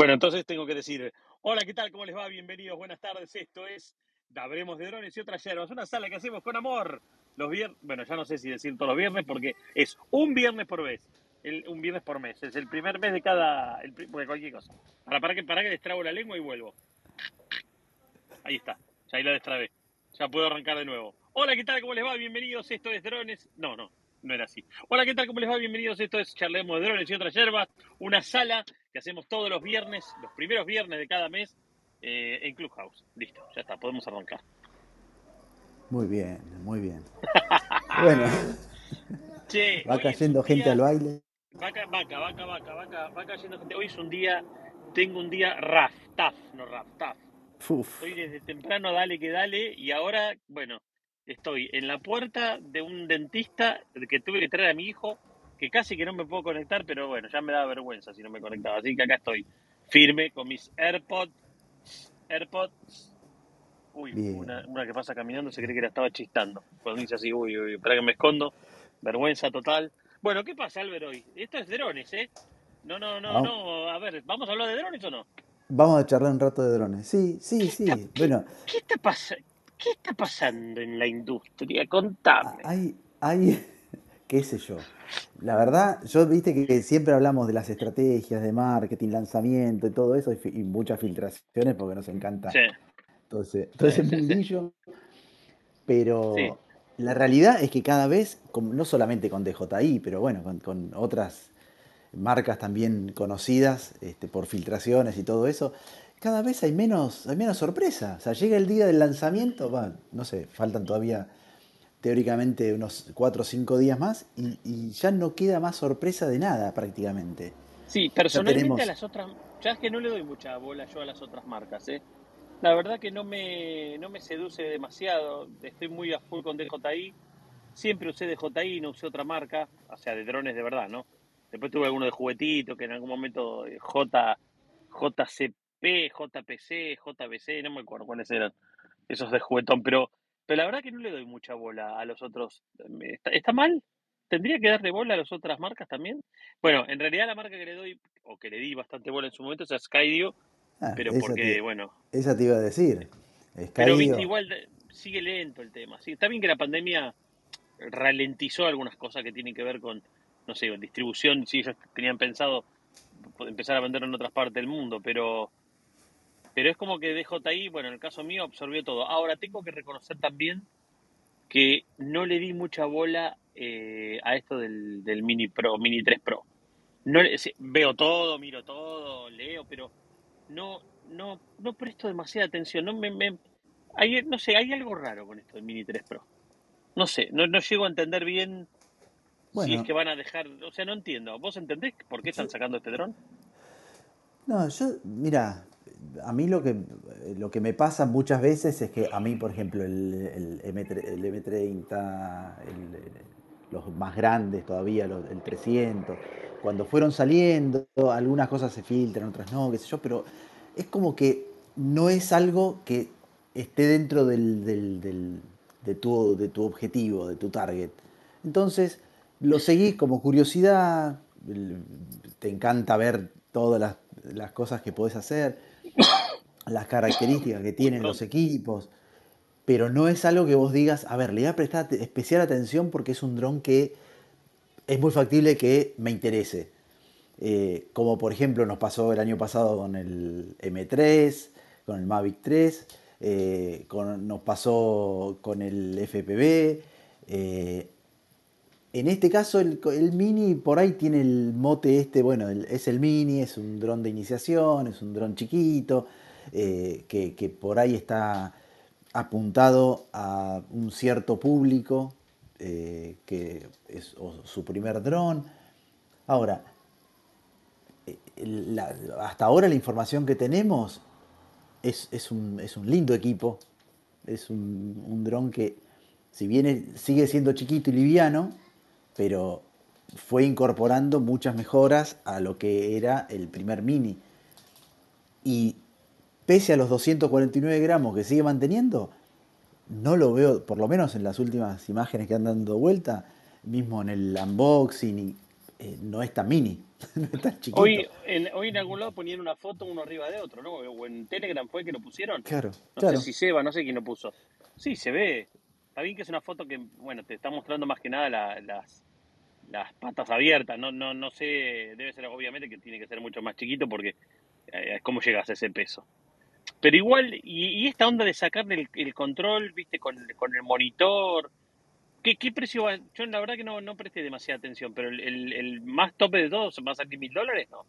Bueno, entonces tengo que decir, hola, ¿qué tal? ¿Cómo les va? Bienvenidos, buenas tardes. Esto es Dabremos de Drones y otras yerbas, una sala que hacemos con amor. Los viernes, bueno, ya no sé si decir todos los viernes porque es un viernes por vez, un viernes por mes. Es el primer mes de cada, el, cualquier cosa. Para, para, que, para que destrabo la lengua y vuelvo. Ahí está, ya ahí lo destrabé. Ya puedo arrancar de nuevo. Hola, ¿qué tal? ¿Cómo les va? Bienvenidos. Esto es Drones. No, no, no era así. Hola, ¿qué tal? ¿Cómo les va? Bienvenidos. Esto es Charlemos de Drones y otras yerbas, una sala que hacemos todos los viernes, los primeros viernes de cada mes, eh, en Clubhouse. Listo, ya está, podemos arrancar. Muy bien, muy bien. bueno, che, va cayendo gente al baile. Vaca, vaca, vaca, vaca, vaca, va cayendo gente. Hoy es un día, tengo un día raf, taf, no raf, taf. Estoy desde temprano, dale que dale, y ahora, bueno, estoy en la puerta de un dentista que tuve que traer a mi hijo, que casi que no me puedo conectar, pero bueno, ya me da vergüenza si no me conectaba. Así que acá estoy, firme con mis AirPods. AirPods. Uy, una, que pasa caminando se cree que la estaba chistando. Cuando dice así, uy, uy, para que me escondo. Vergüenza total. Bueno, ¿qué pasa, Álvaro, hoy? Esto es drones, ¿eh? No, no, no, no. A ver, ¿vamos a hablar de drones o no? Vamos a charlar un rato de drones. Sí, sí, sí. bueno. ¿qué, está pasando? ¿Qué está pasando en la industria? Contame. Hay, hay, qué sé yo. La verdad, yo viste que siempre hablamos de las estrategias de marketing, lanzamiento y todo eso, y, muchas filtraciones porque nos encanta. Sí. Entonces, entonces mundillo. Pero la realidad es que cada vez, no solamente con DJI, pero bueno, con, otras marcas también conocidas este, por filtraciones y todo eso, cada vez hay menos, hay menos sorpresa. O sea, llega el día del lanzamiento, no sé, faltan todavía teóricamente unos cuatro o cinco días más y, ya no queda más sorpresa de nada prácticamente. Sí, personalmente a las otras, ya es que no le doy mucha bola yo a las otras marcas, ¿eh? La verdad que no me, no me seduce demasiado, estoy muy a full con DJI, siempre usé DJI, no usé otra marca, o sea, de drones de verdad, ¿no? Después tuve alguno de juguetito que en algún momento eh, J, JCP JPC, JBC, no me acuerdo cuáles eran esos de juguetón, pero, pero la verdad que no le doy mucha bola a los otros. ¿Está, mal? ¿Tendría que darle bola a las otras marcas también? Bueno, en realidad la marca que le doy, o que le di bastante bola en su momento, es Skydio, ah, pero porque, bueno... Esa te iba a decir. Pero igual sigue lento el tema. Sí, está bien que la pandemia ralentizó algunas cosas que tienen que ver con, no sé, distribución, si ellos tenían pensado empezar a vender en otras partes del mundo, pero pero es como que DJI, bueno, en el caso mío, absorbió todo. Ahora, tengo que reconocer también que no le di mucha bola eh, a esto del, Mini Pro, Mini 3 Pro. No, veo todo, miro todo, leo, pero no, no, no presto demasiada atención. No, me, me hay, no sé, hay algo raro con esto del Mini 3 Pro. No sé, no, no llego a entender bien si es que van a dejar, o sea, no entiendo. ¿Vos entendés por qué están sacando este dron? No, yo, mira, a mí lo que, lo que me pasa muchas veces es que a mí, por ejemplo, el, el, M, 30 los más grandes todavía, el 300, cuando fueron saliendo, algunas cosas se filtran, otras no, qué sé yo, pero es como que no es algo que esté dentro del, del, de, tu, de tu objetivo, de tu target. Entonces, lo seguís como curiosidad, te encanta ver todas las, las cosas que podés hacer las características que tienen los equipos, pero no es algo que vos digas, a ver, le voy a prestar especial atención porque es un dron que es muy factible que me interese. Eh, como por ejemplo nos pasó el año pasado con el M3, con el Mavic 3, eh, nos pasó con el FPV. Eh, en este caso el, Mini por ahí tiene el mote este, bueno, es el Mini, es un dron de iniciación, es un dron chiquito, eh, que, por ahí está apuntado a un cierto público, eh, que es su primer dron. Ahora, eh, hasta ahora la información que tenemos es, un, lindo equipo, es un, un dron que si bien sigue siendo chiquito y liviano, pero fue incorporando muchas mejoras a lo que era el primer Mini. Y pese a los 249 gramos que sigue manteniendo, no lo veo, por lo menos en las últimas imágenes que han dado vuelta, mismo en el unboxing, y eh, no es tan mini, no es tan chiquito. Hoy en, hoy en algún lado ponían una foto uno arriba de otro, ¿no? O en Telegram fue que lo pusieron. Claro, no claro. sé si Seba, no sé quién lo puso. Sí, se ve. Está bien que es una foto que, bueno, te está mostrando más que nada las, las patas abiertas. No, no, no sé, debe ser obviamente que tiene que ser mucho más chiquito porque eh, es como llegas a ese peso. Pero igual, y, esta onda de sacarle el, control, viste, con, con el monitor, ¿qué, ¿qué, precio va? Yo la verdad que no, no presté demasiada atención, pero el, el, más tope de todos va a salir mil dólares, ¿no?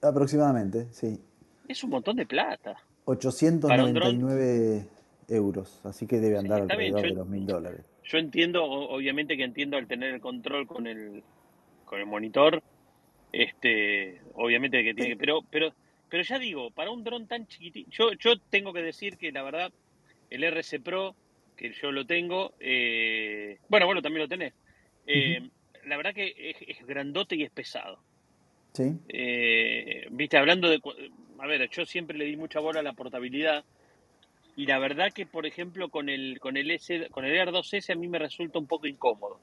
Aproximadamente, sí. Es un montón de plata. 899 euros, así que debe andar alrededor de los mil dólares. Yo entiendo, obviamente que entiendo al tener el control con el, con el monitor, este, obviamente que tiene que, pero, pero pero ya digo, para un dron tan chiquitito, yo, yo tengo que decir que la verdad, el RC Pro, que yo lo tengo, eh, bueno, bueno, también lo tenés, eh, la verdad que es, grandote y es pesado. Sí. Eh, viste, hablando de, a ver, yo siempre le di mucha bola a la portabilidad y la verdad que, por ejemplo, con el, con el, S, con el R2S a mí me resulta un poco incómodo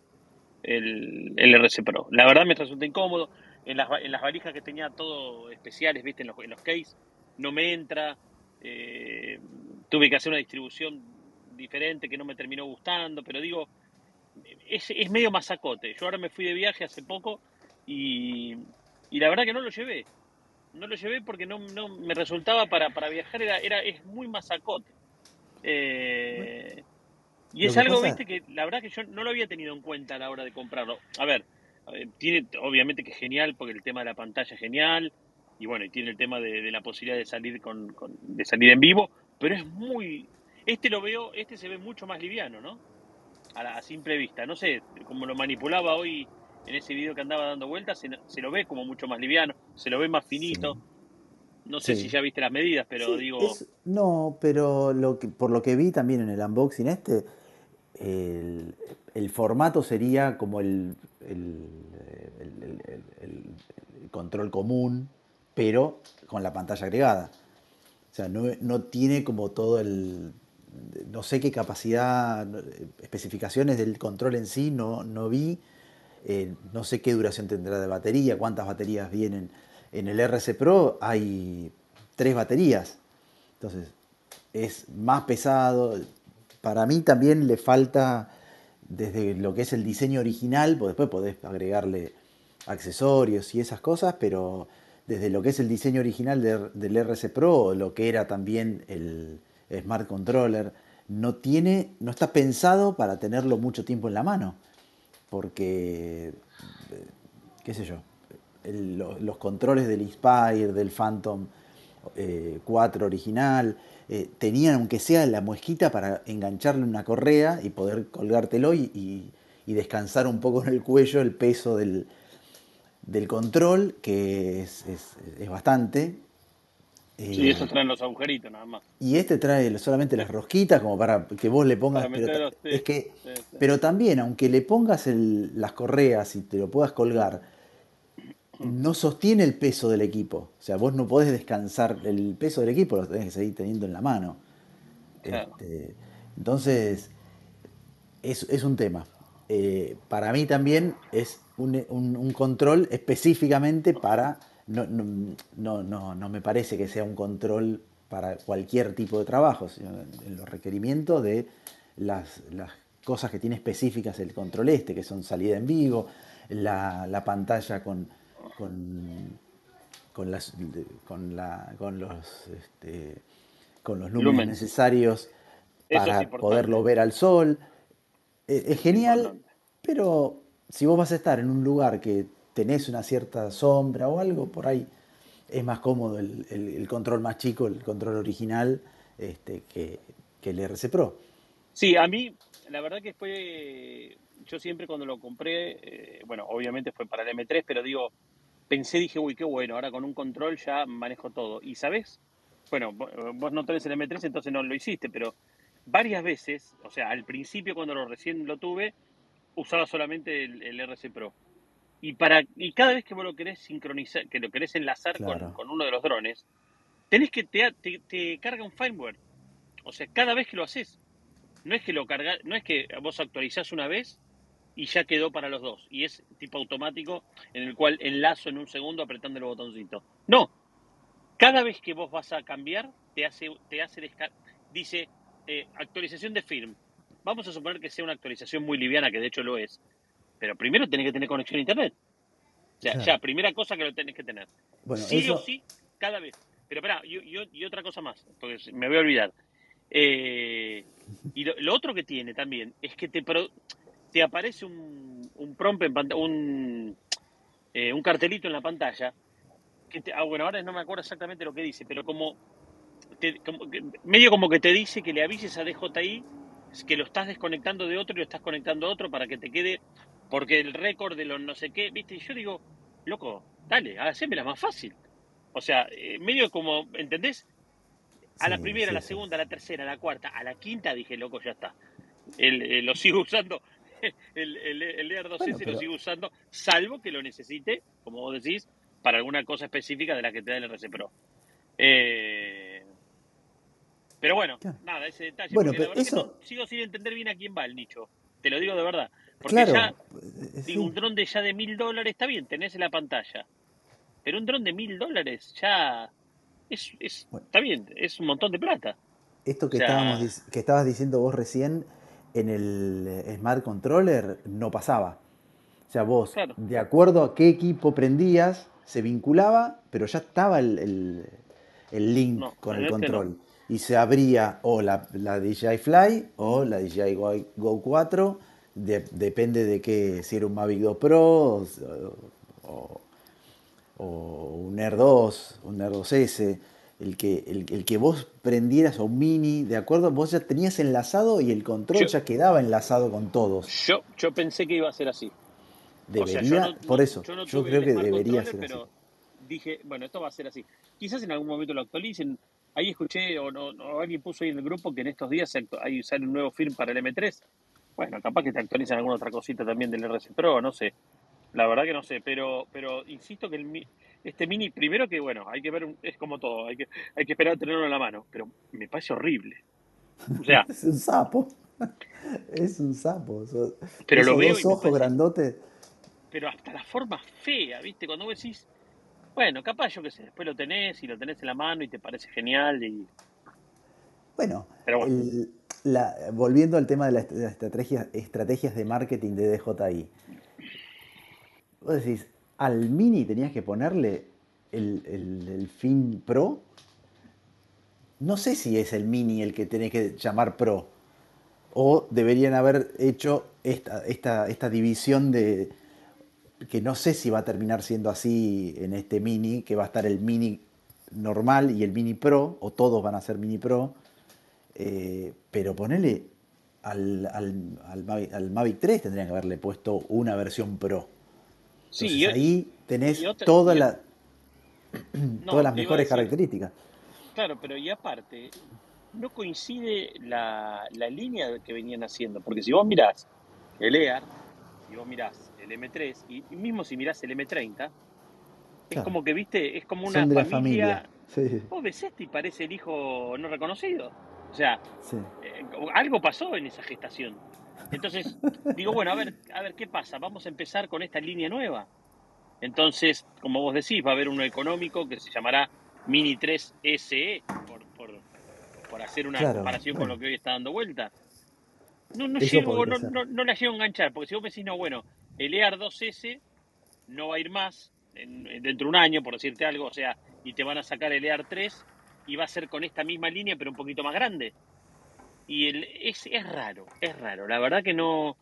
el, el RC Pro. La verdad me resulta incómodo en las, en las valijas que tenía todo especiales, viste, en los, en los case, no me entra. Eh, tuve que hacer una distribución diferente que no me terminó gustando, pero digo, es, es medio masacote. Yo ahora me fui de viaje hace poco y, y la verdad que no lo llevé. No lo llevé porque no, no me resultaba para, para viajar, era, era, es muy masacote. Eh, y es algo, viste, que la verdad que yo no lo había tenido en cuenta a la hora de comprarlo. A ver, tiene obviamente que es genial porque el tema de la pantalla es genial y bueno, y tiene el tema de, la posibilidad de salir con, de salir en vivo, pero es muy este lo veo, este se ve mucho más liviano, ¿no? A, simple vista, no sé, como lo manipulaba hoy en ese video que andaba dando vueltas, se, lo ve como mucho más liviano, se lo ve más finito. No sé si ya viste las medidas, pero digo. no, pero lo que, por lo que vi también en el unboxing este, el, el formato sería como el, control común, pero con la pantalla agregada. O sea, no, tiene como todo el... No sé qué capacidad, especificaciones del control en sí, no, no vi. Eh, no sé qué duración tendrá de batería, cuántas baterías vienen. En el RC Pro hay tres baterías. Entonces, es más pesado. Para mí también le falta desde lo que es el diseño original, pues después podés agregarle accesorios y esas cosas, pero desde lo que es el diseño original del RC Pro, lo que era también el Smart Controller, no tiene, no está pensado para tenerlo mucho tiempo en la mano, porque, eh, qué sé yo, los controles del Inspire, del Phantom 4 eh, original, eh, tenían, aunque sea la muesquita, para engancharle una correa y poder colgártelo y, descansar un poco en el cuello el peso del, control, que es, bastante. Sí, eso traen los agujeritos nada más. Y este trae solamente las rosquitas como para que vos le pongas. Pero, es que, pero también, aunque le pongas las correas y te lo puedas colgar, no sostiene el peso del equipo. O sea, vos no podés descansar, el peso del equipo lo tenés que seguir teniendo en la mano. Este, entonces, es, un tema. Eh, para mí también es un, control específicamente para... No, no, no, no, me parece que sea un control para cualquier tipo de trabajo, sino en los requerimientos de las, cosas que tiene específicas el control este, que son salida en vivo, la pantalla con, con, con, las, con, la, con los, este, con los números necesarios para poderlo ver al sol. E, es, genial, pero si vos vas a estar en un lugar que tenés una cierta sombra o algo, por ahí es más cómodo el, el, control más chico, el control original, este, que, que, el RC Pro. Sí, a mí la verdad que fue, yo siempre cuando lo compré, eh, bueno, obviamente fue para el M3, pero digo, pensé, dije, uy, qué bueno, ahora con un control ya manejo todo. Y sabes, bueno, vos no tenés el M3, entonces no lo hiciste, pero varias veces, o sea, al principio cuando lo recién lo tuve, usaba solamente el, RC Pro. Y para y cada vez que vos lo querés sincronizar, que lo querés enlazar con, uno de los drones, tenés que te, te, carga un firmware. O sea, cada vez que lo haces, no es que lo carga, no es que vos actualizás una vez y ya quedó para los dos. Y es tipo automático en el cual enlazo en un segundo apretando el botoncito. No, cada vez que vos vas a cambiar, te hace, te hace dice eh, actualización de firm. Vamos a suponer que sea una actualización muy liviana, que de hecho lo es. Pero primero tenés que tener conexión a internet. O sea, ya, primera cosa que lo tenés que tener. Bueno, sí o sí, cada vez. Pero espera, y, otra cosa más, porque me voy a olvidar. Eh, y lo, otro que tiene también es que te, te aparece un, un prompt en un, eh, un cartelito en la pantalla. Que ah, bueno, ahora no me acuerdo exactamente lo que dice, pero como, medio como que te dice que le avises a DJI que lo estás desconectando de otro y lo estás conectando a otro para que te quede, porque el récord de los no sé qué, viste, y yo digo, loco, dale, la más fácil. O sea, eh, medio como, ¿entendés? A la primera, a la segunda, a la tercera, a la cuarta, a la quinta dije, loco, ya está. El, eh, lo sigo usando, el, el, el Air 2S lo sigo usando, salvo que lo necesite, como vos decís, para alguna cosa específica de la que te da el RC Pro. Eh, pero bueno, nada, ese detalle. Bueno, pero eso... sigo sin entender bien a quién va el nicho. Te lo digo de verdad. Porque ya, digo, un dron de ya de mil dólares está bien, tenés en la pantalla. Pero un dron de mil dólares ya es, es está bien, es un montón de plata. Esto que, estábamos, que estabas diciendo vos recién en el eh, Smart Controller no pasaba. O sea, vos, de acuerdo a qué equipo prendías, se vinculaba, pero ya estaba el, el, link con el este control. Y se abría o la, la, DJI Fly o la DJI Go 4, depende de qué, si era un Mavic 2 Pro o o un Air 2, un Air 2S, el que, el, que vos prendieras o un mini, ¿de acuerdo? Vos ya tenías enlazado y el control ya quedaba enlazado con todos. Yo, yo pensé que iba a ser así. Debería, por eso, yo, creo que debería ser pero así. Dije, bueno, esto va a ser así. Quizás en algún momento lo actualicen. Ahí escuché, o, no, alguien puso ahí en el grupo que en estos días hay, sale un nuevo film para el M3. Bueno, capaz que te actualizan alguna otra cosita también del RC Pro, no sé. La verdad que no sé, pero, pero insisto que el, este mini, primero que bueno, hay que ver, es como todo, hay que, hay que esperar a tenerlo en la mano, pero me parece horrible. O sea, es un sapo. Es un sapo. Pero lo veo. Dos ojos grandotes. Pero hasta la forma fea, ¿viste? Cuando vos decís, bueno, capaz yo qué sé, después lo tenés y lo tenés en la mano y te parece genial y. Bueno, la, volviendo al tema de las estrategias, estrategias de marketing de DJI. Vos decís, al Mini tenías que ponerle el, fin Pro. No sé si es el Mini el que tenés que llamar Pro. O deberían haber hecho esta, esta, esta división de, que no sé si va a terminar siendo así en este mini, que va a estar el mini normal y el mini pro, o todos van a ser mini pro, eh, pero ponele al, al, Mavic 3 tendrían que haberle puesto una versión pro sí, ahí tenés toda la, todas las mejores características. Claro, pero y aparte, no coincide la, la, línea que venían haciendo, porque si vos mirás el EAR, y vos mirás el M3, y, mismo si mirás el M30, es como que, viste, es como una familia. Vos ves este y parece el hijo no reconocido. O sea, eh, algo pasó en esa gestación. Entonces, digo, bueno, a ver, a ver qué pasa. Vamos a empezar con esta línea nueva. Entonces, como vos decís, va a haber uno económico que se llamará Mini 3 SE, por, por, hacer una comparación con lo que hoy está dando vuelta. No, no, llego, no, no, la llego a enganchar, porque si vos me decís, no, bueno, el EAR 2S no va a ir más dentro de un año, por decirte algo, o sea, y te van a sacar el EAR 3 y va a ser con esta misma línea, pero un poquito más grande. Y el, es, es raro, es raro. La verdad que no,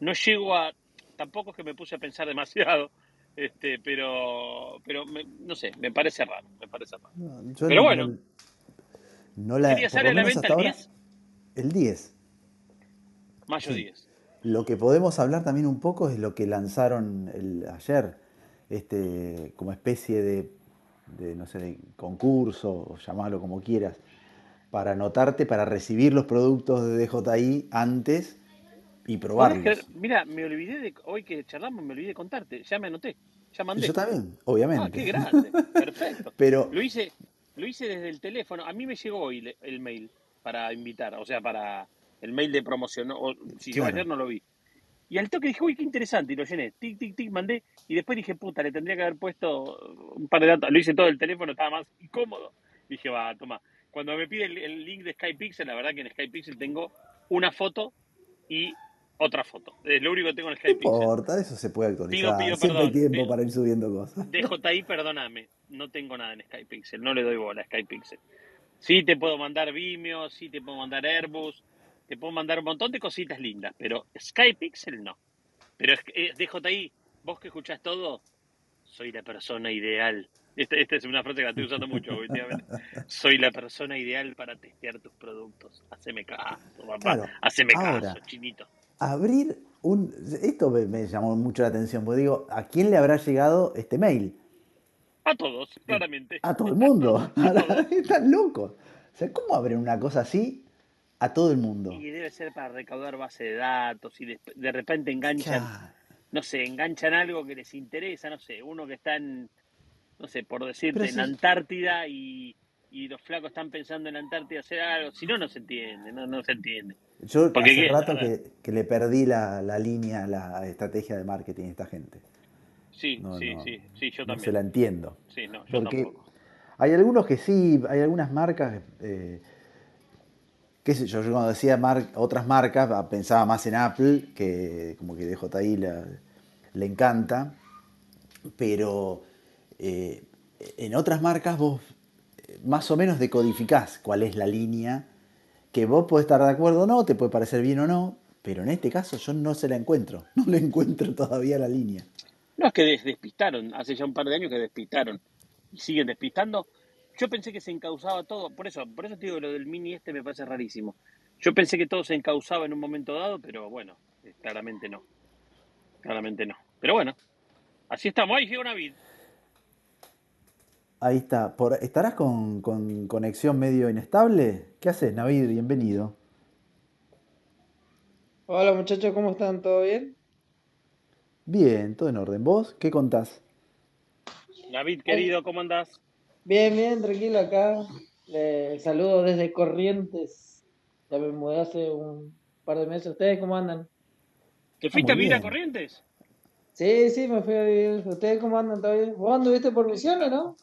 no llego a. Tampoco es que me puse a pensar demasiado, este, pero, pero no sé, me parece raro, me parece raro. pero bueno. No, la, ¿Qué sale a la venta el 10? El 10. Mayo 10. Lo que podemos hablar también un poco es lo que lanzaron el, ayer, este, como especie de, de, no sé, de concurso, o llamarlo como quieras, para anotarte, para recibir los productos de DJI antes y probarlos. Mira, me olvidé de, hoy que charlamos, me olvidé de contarte, ya me anoté, ya mandé. Yo también, obviamente. Ah, qué grande, perfecto. Pero, lo hice, lo hice desde el teléfono, a mí me llegó hoy el mail para invitar, o sea, para el mail de promoción, o, si yo ayer no lo vi. Y al toque dije, uy, qué interesante, y lo llené, tic, tic, tic, mandé, y después dije, puta, le tendría que haber puesto un par de datos, lo hice todo el teléfono, estaba más incómodo. Dije, va, toma. Cuando me pide el, link de SkyPixel, la verdad que en SkyPixel tengo una foto y otra foto. Es lo único que tengo en SkyPixel. No importa, eso se puede actualizar. Pido, Siempre hay tiempo para ir subiendo cosas. DJI, perdóname, no tengo nada en SkyPixel, no le doy bola a SkyPixel. Sí te puedo mandar Vimeo, sí te puedo mandar Airbus, te puedo mandar un montón de cositas lindas, pero SkyPixel no. Pero es, es DJI, vos que escuchás todo, soy la persona ideal. Esta, esta es una frase que la estoy usando mucho últimamente. Soy la persona ideal para testear tus productos. Haceme caso, papá. Haceme caso, chinito. Abrir un... Esto me, llamó mucho la atención, porque digo, ¿a quién le habrá llegado este mail? A todos, claramente. A todo el mundo. Están locos. O sea, ¿cómo abren una cosa así a todo el mundo. Y debe ser para recaudar base de datos y de, repente enganchan, no sé, enganchan algo que les interesa, no sé, uno que está en, no sé, por decirte, en Antártida y, los flacos están pensando en Antártida hacer algo, si no, no se entiende, no, no se entiende. Yo hace rato que, le perdí la, línea, la estrategia de marketing a esta gente. Sí, sí, sí, sí, yo también. No se la entiendo. Sí, no, yo tampoco. Hay algunos que sí, hay algunas marcas eh, qué sé yo, yo cuando decía otras marcas ah, pensaba más en Apple, que como que DJI la, le encanta, pero eh, en otras marcas vos eh, más o menos decodificás cuál es la línea, que vos podés estar de acuerdo o no, te puede parecer bien o no, pero en este caso yo no se la encuentro, no le encuentro todavía la línea. No, es que despistaron, hace ya un par de años que despistaron, y siguen despistando, yo pensé que se encausaba todo, por eso, por eso te digo lo del mini este me parece rarísimo. Yo pensé que todo se encausaba en un momento dado, pero bueno, eh, claramente no. Claramente no. Pero bueno, así estamos. Ahí llega Navid. Ahí está. Por, ¿Estarás con, con, conexión medio inestable? ¿Qué haces, Navid? Bienvenido. Hola muchachos, ¿cómo están? ¿Todo bien? Bien, todo en orden. ¿Vos qué contás? Navid, querido, ¿cómo andás? Bien, bien, tranquilo acá. Les saludo desde Corrientes. Ya me mudé hace un par de meses. ¿Ustedes cómo andan? ¿Te fuiste a vivir a Corrientes? Sí, sí, me fui a vivir. ¿Ustedes cómo andan todavía? ¿Vos anduviste por Misiones, no?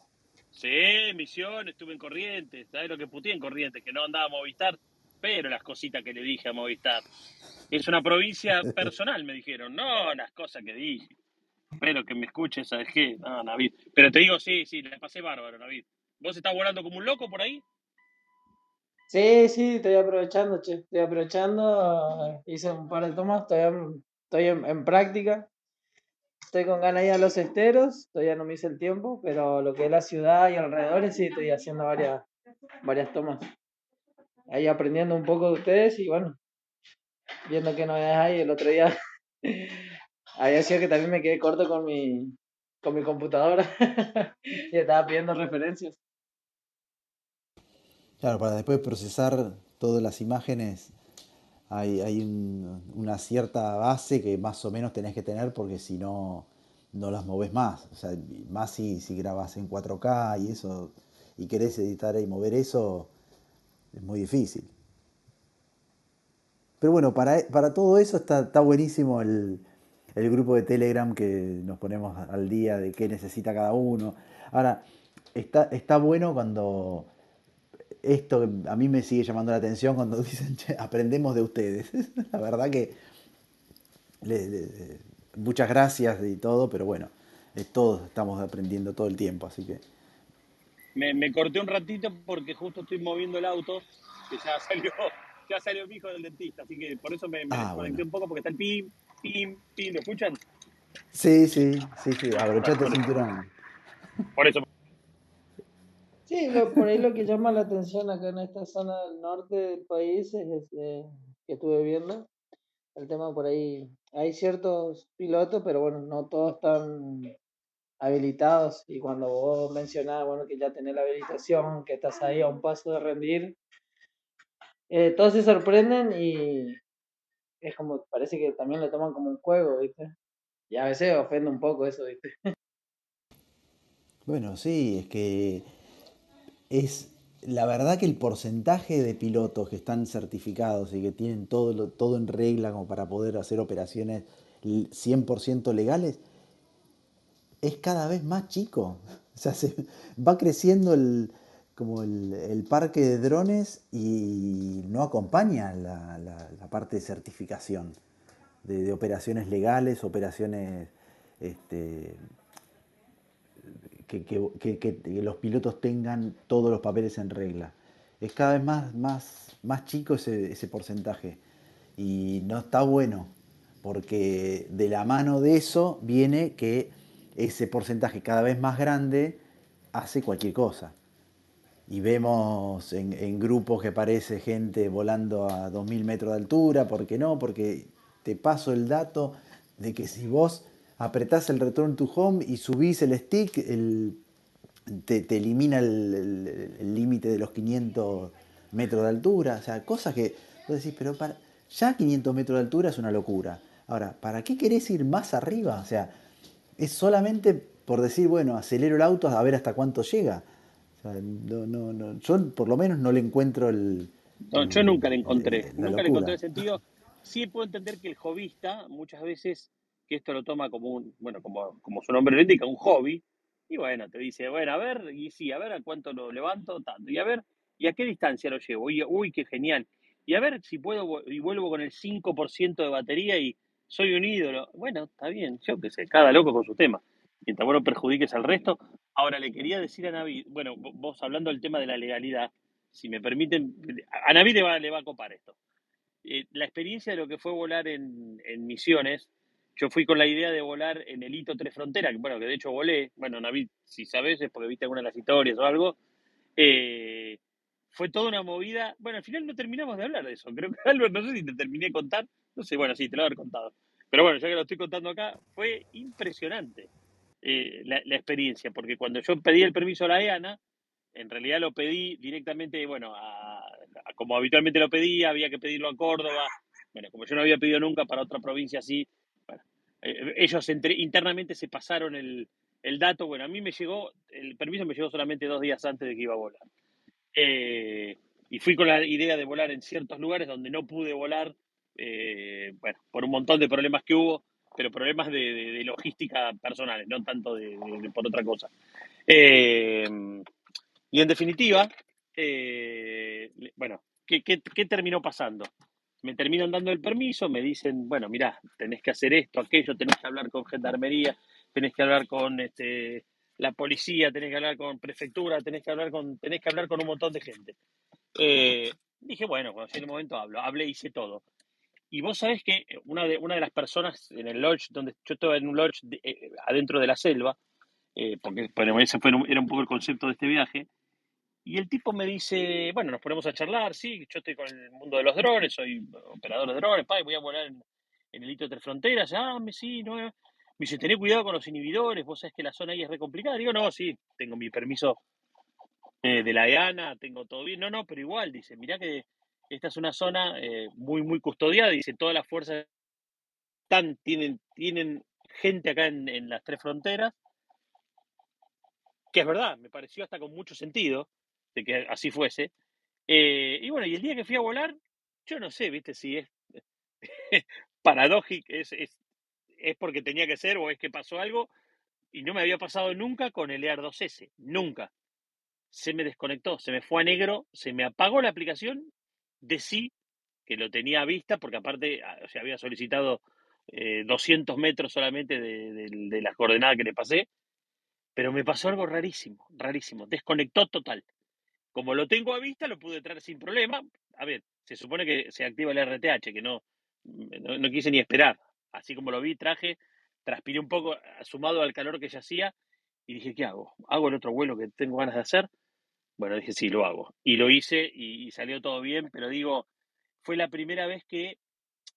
Sí, Misiones, estuve en Corrientes. ¿Sabes lo que puté en Corrientes? Que no andaba a Movistar, pero las cositas que le dije a Movistar. Es una provincia personal, me dijeron. No, las cosas que dije. Espero que me escuches, ¿sabes qué? No, Navid. Pero te digo, sí, sí, le pasé bárbaro, Navid. ¿Vos estás volando como un loco por ahí? Sí, sí, estoy aprovechando, che. Estoy aprovechando. Hice un par de tomas, estoy, estoy en, práctica. Estoy con ganas ir a los esteros, todavía no me hice el tiempo, pero lo que es la ciudad y alrededores sí estoy haciendo varias, varias tomas. Ahí aprendiendo un poco de ustedes y bueno, viendo qué novedades hay. El otro día había sido que también me quedé corto con mi, con mi computadora y estaba pidiendo referencias. Claro, para después procesar todas las imágenes hay, hay una cierta base que más o menos tenés que tener porque si no, no las moves más. O sea, más si, si grabas en 4K y eso, y querés editar y mover eso, es muy difícil. Pero bueno, para, para todo eso está, está buenísimo el, el grupo de Telegram que nos ponemos al día de qué necesita cada uno. Ahora, está, está bueno cuando esto a mí me sigue llamando la atención cuando dicen, aprendemos de ustedes. la verdad que muchas gracias y todo, pero bueno, todos estamos aprendiendo todo el tiempo, así que... Me, corté un ratito porque justo estoy moviendo el auto, que ya salió, ya salió mi hijo del dentista, así que por eso me, ah, desconecté un poco porque está el pim, pim, pim, ¿lo escuchan? Sí, sí, sí, sí, abrochate el cinturón. Por eso. Sí, por ahí lo que llama la atención acá en esta zona del norte del país es este, que estuve viendo. El tema por ahí, hay ciertos pilotos, pero bueno, no todos están habilitados. Y cuando vos mencionás, bueno, que ya tenés la habilitación, que estás ahí a un paso de rendir, eh, todos se sorprenden y, es como, parece que también lo toman como un juego, ¿viste? Y a veces ofende un poco eso, ¿viste? Bueno, sí, es que es, la verdad que el porcentaje de pilotos que están certificados y que tienen todo, todo en regla como para poder hacer operaciones 100% legales es cada vez más chico. O sea, se va creciendo el, como el, parque de drones y no acompaña la, parte de certificación de, operaciones legales, operaciones este, que, los pilotos tengan todos los papeles en regla. Es cada vez más, más, más chico ese, ese porcentaje y no está bueno, porque de la mano de eso viene que ese porcentaje cada vez más grande hace cualquier cosa. Y vemos en, grupos que aparece gente volando a 2.000 metros de altura, ¿por qué no? Porque te paso el dato de que si vos apretás el return to home y subís el stick, te, elimina el límite de los 500 metros de altura. O sea, cosas que vos decís, pero para, ya 500 metros de altura es una locura. Ahora, ¿para qué querés ir más arriba? O sea, es solamente por decir, bueno, acelero el auto a ver hasta cuánto llega. no, no, no, yo por lo menos no le encuentro el... No, yo nunca le encontré, nunca le encontré el sentido. Sí puedo entender que el jovista muchas veces que esto lo toma como un, bueno, como, como su nombre lo indica, un hobby, y bueno, te dice, bueno, a ver, y sí, a ver a cuánto lo levanto, tanto, y a ver, y a qué distancia lo llevo, y, uy, qué genial, y a ver si puedo, y vuelvo con el 5% de batería y soy un ídolo. Bueno, está bien, yo qué sé, cada loco con su tema. Mientras vos no perjudiques al resto. Ahora le quería decir a Navi, bueno, vos hablando del tema de la legalidad, si me permiten, a Navi le va, le va a copar esto. Eh, la experiencia de lo que fue volar en, en Misiones, yo fui con la idea de volar en el hito Tres Fronteras, que bueno, que de hecho volé, bueno, Navid, si sabes, es porque viste alguna de las historias o algo, eh, fue toda una movida, bueno, al final no terminamos de hablar de eso, creo que Albert, no sé si te terminé de contar, no sé, bueno, sí, te lo voy a haber contado, pero bueno, ya que lo estoy contando acá, fue impresionante eh, la, experiencia, porque cuando yo pedí el permiso a la EANA, en realidad lo pedí directamente, bueno, como habitualmente lo pedía, había que pedirlo a Córdoba, bueno, como yo no había pedido nunca para otra provincia así, eh, ellos internamente se pasaron el, dato. Bueno, a mí me llegó, el permiso me llegó solamente dos días antes de que iba a volar. Eh, y fui con la idea de volar en ciertos lugares donde no pude volar, eh, bueno, por un montón de problemas que hubo, pero problemas de, logística personales, no tanto de, por otra cosa. y en definitiva, bueno, ¿qué, qué terminó pasando? Me terminan dando el permiso, me dicen, bueno, mirá, tenés que hacer esto, aquello, tenés que hablar con gendarmería, tenés que hablar con este, la policía, tenés que hablar con prefectura, tenés que hablar con, tenés que hablar con un montón de gente. Eh, dije, bueno, cuando llegue el momento hablo, hablé, hice todo. Y vos sabés que una de, una de las personas en el lodge, donde yo estaba en un lodge eh, adentro de la selva, eh, porque ese fue, era un poco el concepto de este viaje, y el tipo me dice, bueno, nos ponemos a charlar, sí, yo estoy con el mundo de los drones, soy operador de drones, pa, voy a volar en, el hito de tres fronteras, ah, me sí, no. Me dice, tené cuidado con los inhibidores, vos sabés que la zona ahí es re complicada. Digo, no, sí, tengo mi permiso eh, de la EANA, tengo todo bien. No, no, pero igual, dice, mirá que esta es una zona eh, muy, muy custodiada, dice, todas las fuerzas están, tienen, tienen gente acá en, en las tres fronteras, que es verdad, me pareció hasta con mucho sentido que así fuese. Eh, y bueno, y el día que fui a volar, yo no sé, viste, si es paradójico, es, es, es, porque tenía que ser o es que pasó algo, y no me había pasado nunca con el EAR 2S, nunca. Se me desconectó, se me fue a negro, se me apagó la aplicación, de sí, que lo tenía a vista, porque aparte ah, se había solicitado 200 eh, metros solamente de, de, de las coordenadas que le pasé, pero me pasó algo rarísimo, rarísimo, desconectó total. Como lo tengo a vista, lo pude traer sin problema. A ver, se supone que se activa el RTH, que no, no, quise ni esperar. Así como lo vi, traje, transpiré un poco, sumado al calor que ya hacía, y dije, ¿qué hago? ¿Hago el otro vuelo que tengo ganas de hacer? Bueno, dije, sí, lo hago. Y lo hice y, salió todo bien, pero digo, fue la primera vez que,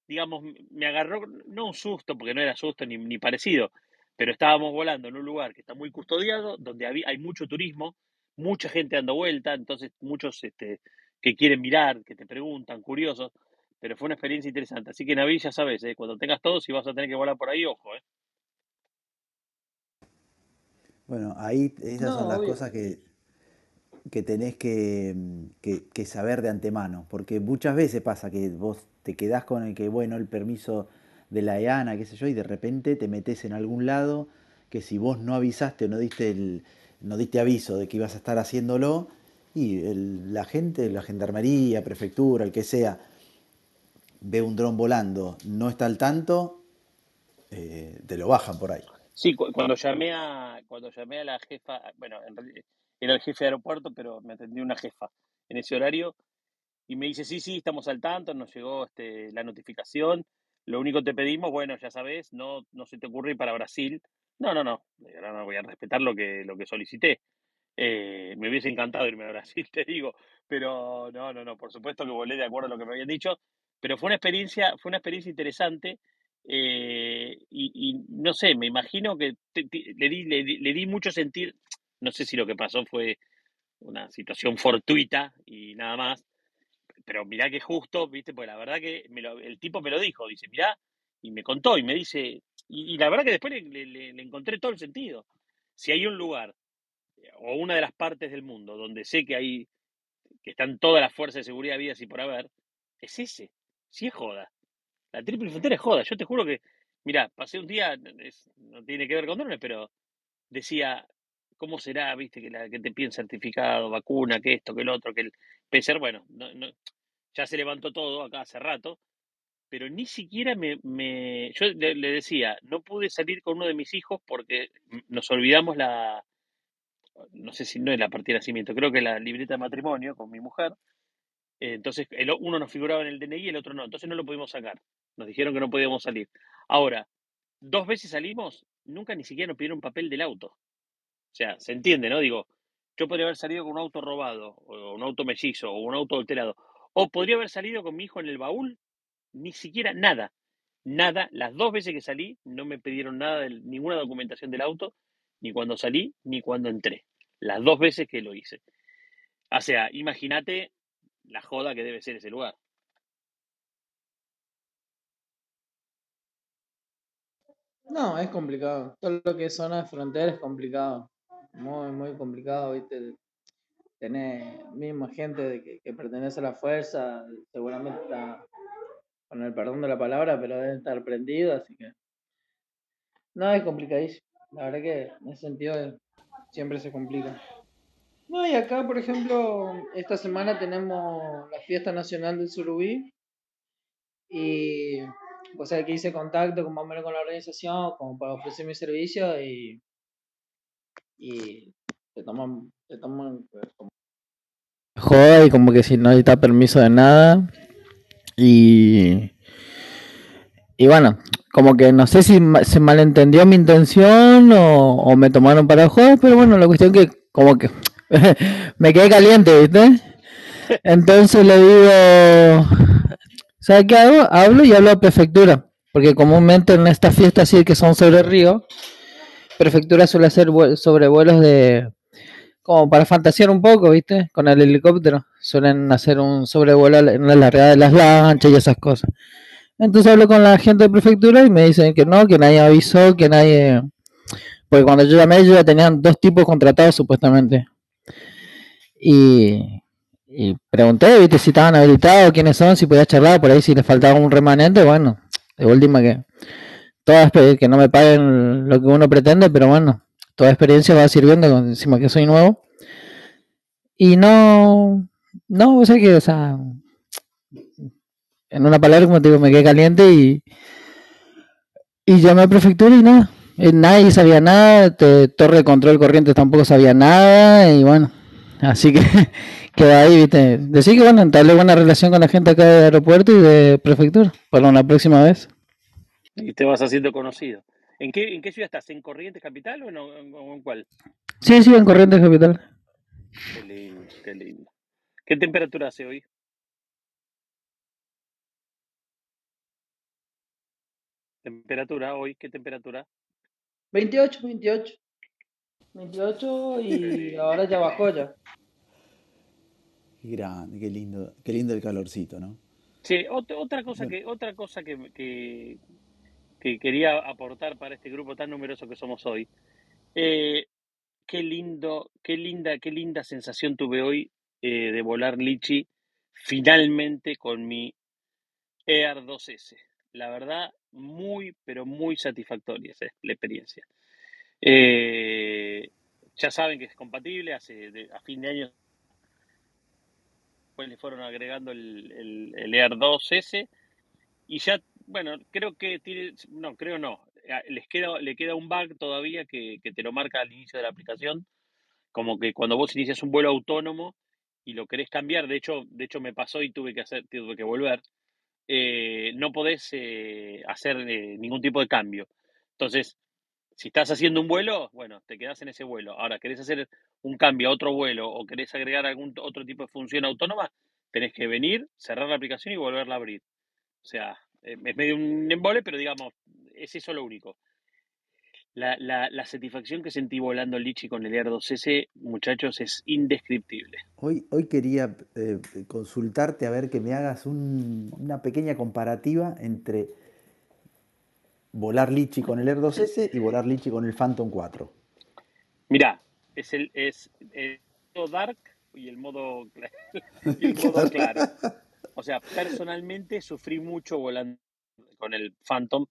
digamos, me agarró, no un susto, porque no era susto ni, ni parecido, pero estábamos volando en un lugar que está muy custodiado, donde hay mucho turismo, mucha gente dando vuelta, entonces muchos este, que quieren mirar, que te preguntan, curiosos, pero fue una experiencia interesante. Así que Naví, ya sabes, ¿eh? cuando tengas todo, si vas a tener que volar por ahí, ojo. ¿eh? Bueno, ahí esas son las cosas que, que tenés que, que, saber de antemano, porque muchas veces pasa que vos te quedás con el que, bueno, el permiso de la EANA, qué sé yo, y de repente te metes en algún lado que si vos no avisaste o no diste, el, no diste aviso de que ibas a estar haciéndolo, y la gente, la gendarmería, prefectura, el que sea, ve un dron volando, no está al tanto, eh, te lo bajan por ahí. Sí, cuando llamé a cuando llamé a la jefa, bueno, en era el jefe de aeropuerto, pero me atendió una jefa en ese horario y me dice, sí, sí, estamos al tanto, nos llegó este, la notificación, lo único que te pedimos, bueno, ya sabes, no, no se te ocurre ir para Brasil. No, no, no, ahora no voy a respetar lo que, lo que solicité. Eh, me hubiese encantado irme a Brasil, te digo, pero no, no, no, por supuesto que volé de acuerdo a lo que me habían dicho, pero fue una experiencia, fue una experiencia interesante eh, y, no sé, me imagino que le, di, le, le, di mucho sentir, no sé si lo que pasó fue una situación fortuita y nada más, pero mirá que justo, viste, pues la verdad que el tipo me lo dijo, dice, mirá, y me contó y me dice, y, la verdad que después le, le, encontré todo el sentido. Si hay un lugar o una de las partes del mundo donde sé que hay, que están todas las fuerzas de seguridad vidas y por haber, es ese, si es joda. La triple frontera es joda. Yo te juro que, mira, pasé un día, no tiene que ver con drones, pero decía, ¿cómo será, viste, que, la, que te piden certificado, vacuna, que esto, que el otro, que el PCR? Bueno, no, no, ya se levantó todo acá hace rato, pero ni siquiera me, me yo le, decía, no pude salir con uno de mis hijos porque nos olvidamos la, no sé si no es la partida de nacimiento, creo que la libreta de matrimonio con mi mujer, entonces el, uno nos figuraba en el DNI y el otro no, entonces no lo pudimos sacar. Nos dijeron que no podíamos salir. Ahora, dos veces salimos, nunca ni siquiera nos pidieron papel del auto. O sea, se entiende, ¿no? Digo, yo podría haber salido con un auto robado, o un auto mellizo, o un auto alterado. O podría haber salido con mi hijo en el baúl, ni siquiera nada. Nada, las dos veces que salí no me pidieron nada, de, ninguna documentación del auto, ni cuando salí, ni cuando entré. Las dos veces que lo hice. O sea, imagínate la joda que debe ser ese lugar. No, es complicado. Todo lo que es zona de frontera es complicado. Muy, muy complicado, ¿viste? Tener misma gente que, que pertenece a la fuerza, seguramente está, con el perdón de la palabra, pero debe estar prendido, así que. No, es complicadísimo. La verdad que en ese sentido siempre se complica. No, y acá, por ejemplo, esta semana tenemos la fiesta nacional del surubí. Y o sea que hice contacto con más o con la organización como para ofrecer mi servicio y, y te toman, te toman pues, como... Joda y como que si no necesita permiso de nada. Y, y bueno, como que no sé si se malentendió mi intención o, me tomaron para el juego, pero bueno, la cuestión que como que me quedé caliente, ¿viste? Entonces le digo, ¿sabes qué hago? Hablo y hablo a prefectura, porque comúnmente en estas fiestas así que son sobre río, prefectura suele hacer sobrevuelos de, como para fantasear un poco, ¿viste? Con el helicóptero, suelen hacer un sobrevuelo en la largada de las lanchas y esas cosas. Entonces hablo con la gente de prefectura y me dicen que no, que nadie avisó, que nadie... Porque cuando yo llamé, ellos ya tenían dos tipos contratados supuestamente. Y, pregunté, viste, si estaban habilitados, quiénes son, si podía charlar, por ahí si les faltaba un remanente, bueno, de última que todas que no me paguen lo que uno pretende, pero bueno, toda experiencia va sirviendo encima que soy nuevo. Y no, no, o sea que, o sea, en una palabra, como te digo, me quedé caliente y, y llamé a prefectura y nada, nadie sabía nada, Torre de Control Corriente tampoco sabía nada y bueno, Así que queda ahí, viste. Decir que bueno, entablé buena relación con la gente acá de aeropuerto y de prefectura para una próxima vez. Y te vas haciendo conocido. ¿En qué, en qué ciudad estás? ¿En Corrientes Capital o en, en cuál? Sí, sí, en Corrientes Capital. Qué lindo, qué lindo. ¿Qué temperatura hace hoy? ¿Temperatura hoy? ¿Qué temperatura? 28, 28. 28 y ahora ya bajó ya. Qué grande, qué lindo, qué lindo el calorcito, ¿no? Sí, otra cosa que, otra cosa que, que, quería aportar para este grupo tan numeroso que somos hoy. Eh, qué lindo, qué linda, qué linda sensación tuve hoy eh, de volar Lichi finalmente con mi Air 2S. La verdad, muy, pero muy satisfactoria esa la experiencia. Eh, ya saben que es compatible, hace a fin de año pues le fueron agregando el, el, Air 2S y ya, bueno, creo que tiene, no, creo no, les queda, le queda un bug todavía que, que te lo marca al inicio de la aplicación, como que cuando vos inicias un vuelo autónomo y lo querés cambiar, de hecho, de hecho me pasó y tuve que hacer, tuve que volver, eh, no podés eh, hacer eh, ningún tipo de cambio. Entonces, si estás haciendo un vuelo, bueno, te quedas en ese vuelo. Ahora, querés hacer un cambio a otro vuelo o querés agregar algún otro tipo de función autónoma, tenés que venir, cerrar la aplicación y volverla a abrir. O sea, es medio un embole, pero digamos, es eso lo único. La, la, la, satisfacción que sentí volando Lichi con el Air 2S, muchachos, es indescriptible. Hoy, hoy quería eh, consultarte a ver que me hagas un, una pequeña comparativa entre volar Lichi con el Air 2S y volar Lichi con el Phantom 4. Mirá, es el, es el modo dark y el modo, y el modo claro. O sea, personalmente sufrí mucho volando con el Phantom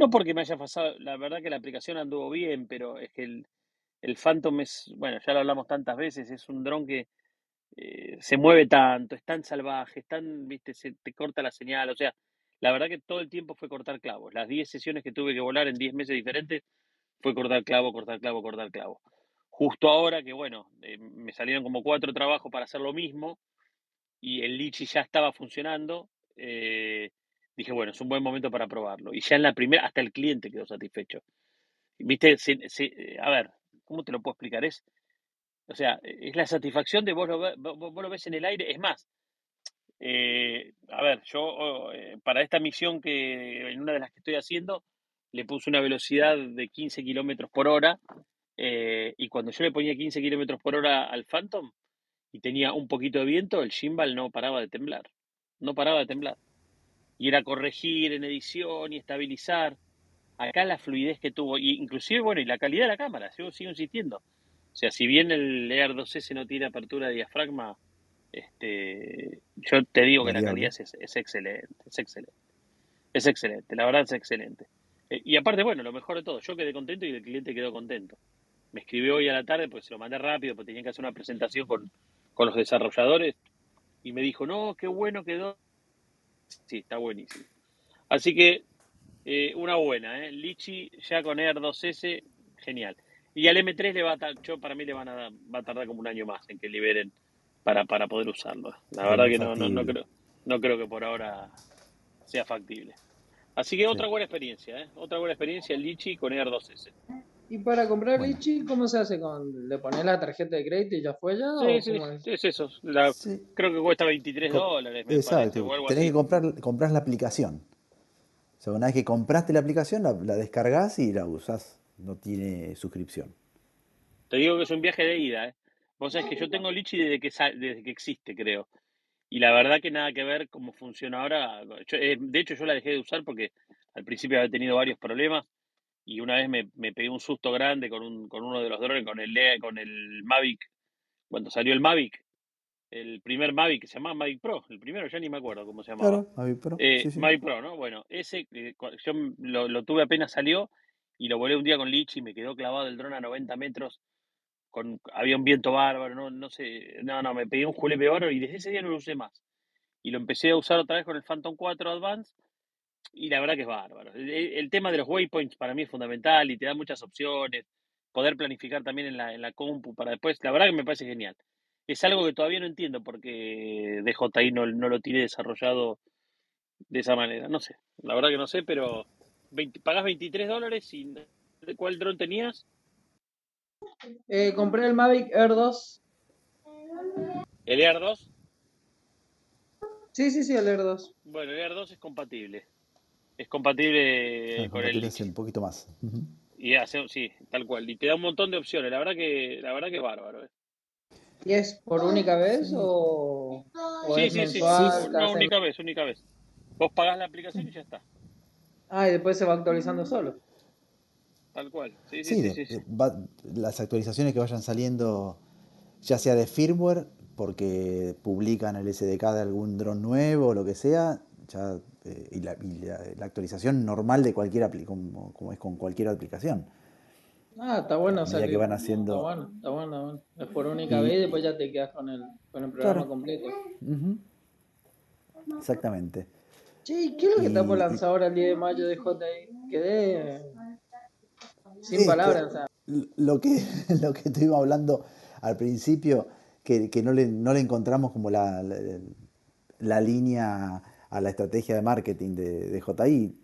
no porque me haya pasado, la verdad que la aplicación anduvo bien, pero es que el, el Phantom es, bueno, ya lo hablamos tantas veces, es un dron que eh, se mueve tanto, es tan salvaje, es tan, viste, se te corta la señal, o sea, la verdad que todo el tiempo fue cortar clavos. Las 10 sesiones que tuve que volar en 10 meses diferentes fue cortar clavo, cortar clavo, cortar clavo. Justo ahora que, bueno, eh, me salieron como cuatro trabajos para hacer lo mismo y el Litchi ya estaba funcionando, eh, dije, bueno, es un buen momento para probarlo. Y ya en la primera, hasta el cliente quedó satisfecho. Viste, a ver, ¿cómo te lo puedo explicar? Es, o sea, es la satisfacción de vos lo, vos, lo ves en el aire. Es más, eh, a ver, yo eh, para esta misión que en una de las que estoy haciendo, le puse una velocidad de 15 kilómetros por hora. Eh, y cuando yo le ponía 15 kilómetros por hora al Phantom y tenía un poquito de viento, el gimbal no paraba de temblar. No paraba de temblar y era corregir en edición y estabilizar. Acá la fluidez que tuvo, y inclusive, bueno, y la calidad de la cámara, sigo, sigo insistiendo. O sea, si bien el Air 2S no tiene apertura de diafragma, este, yo te digo que la calidad es, es, excelente, es excelente. Es excelente, la verdad es excelente. Eh, y aparte, bueno, lo mejor de todo, yo quedé contento y el cliente quedó contento. Me escribió hoy a la tarde, pues se lo mandé rápido, porque tenía que hacer una presentación con, con los desarrolladores, y me dijo, no, qué bueno quedó Sí, está buenísimo. Así que eh, una buena, ¿eh? Lichi ya con Air 2S, genial. Y al M3 le va a yo para mí le van a va a tardar como un año más en que liberen para, para poder usarlo. La verdad que no, no, no, creo, no creo que por ahora sea factible. Así que otra buena experiencia, ¿eh? Otra buena experiencia el Lichi con Air 2S. ¿Y para comprar Lichi, cómo se hace? con ¿Le pones la tarjeta de crédito y ya fue ya? Sí, sí, es? eso. Creo que cuesta 23 dólares. Exacto. Tenés que comprar comprar la aplicación. O sea, una vez que compraste la aplicación, la, la descargas y la usas. No tiene suscripción. Te digo que es un viaje de ida. ¿eh? Vos sabés que yo tengo Lichi desde que, desde que existe, creo. Y la verdad que nada que ver cómo funciona ahora. Eh, de hecho, yo la dejé de usar porque al principio había tenido varios problemas y una vez me, me pegué un susto grande con, un, con uno de los drones, con el, con el Mavic, cuando salió el Mavic, el primer Mavic que se llamaba Mavic Pro, el primero ya ni me acuerdo cómo se llamaba. Claro, Mavic Pro. Eh, Mavic Pro, ¿no? Bueno, ese eh, yo lo, lo, tuve apenas salió y lo volé un día con Lichi y me quedó clavado el dron a 90 metros. Con, había un viento bárbaro, no, no sé, no, no, me pegué un julepe bárbaro y desde ese día no lo usé más. Y lo empecé a usar otra vez con el Phantom 4 Advance y la verdad que es bárbaro. El, tema de los waypoints para mí es fundamental y te da muchas opciones. Poder planificar también en la, en la compu para después, la verdad que me parece genial. Es algo que todavía no entiendo porque DJI no, no lo tiene desarrollado de esa manera. No sé, la verdad que no sé, pero pagas 23 dólares y ¿cuál dron tenías? Eh, compré el Mavic Air 2. ¿El Air 2? Sí, sí, sí, el Air 2. Bueno, el Air 2 es compatible es compatible con el un poquito más. Y hace, sí, tal cual. Y te da un montón de opciones. La verdad que, la verdad que es bárbaro. Eh. ¿Y es por única vez o, sí, sí, sí, sí, No, única vez, única vez. Vos pagás la aplicación y ya está. Ah, y después se va actualizando solo. tal cual. Sí, Sí, sí, de- sí, va- las actualizaciones que vayan saliendo, ya sea de firmware, porque publican el SDK de algún dron nuevo o lo que sea, ya, eh, y, la, y la- la actualización normal de cualquier apli- como, como es con cualquier aplicación. Ah, está bueno, o sea que que van está haciendo. bueno, está bueno, está bueno. Es por única Y, vez y después ya te quedas con el, con el programa claro, completo. exactamente. Che, ¿y ¿qué es lo que está por Y, y lanzar ahora el 10 de mayo de JI? Quedé sin palabras, o que sea. lo que, lo que estuvimos hablando al principio, que, que no le, no le encontramos como la, la, la línea a la estrategia de marketing de, de JI,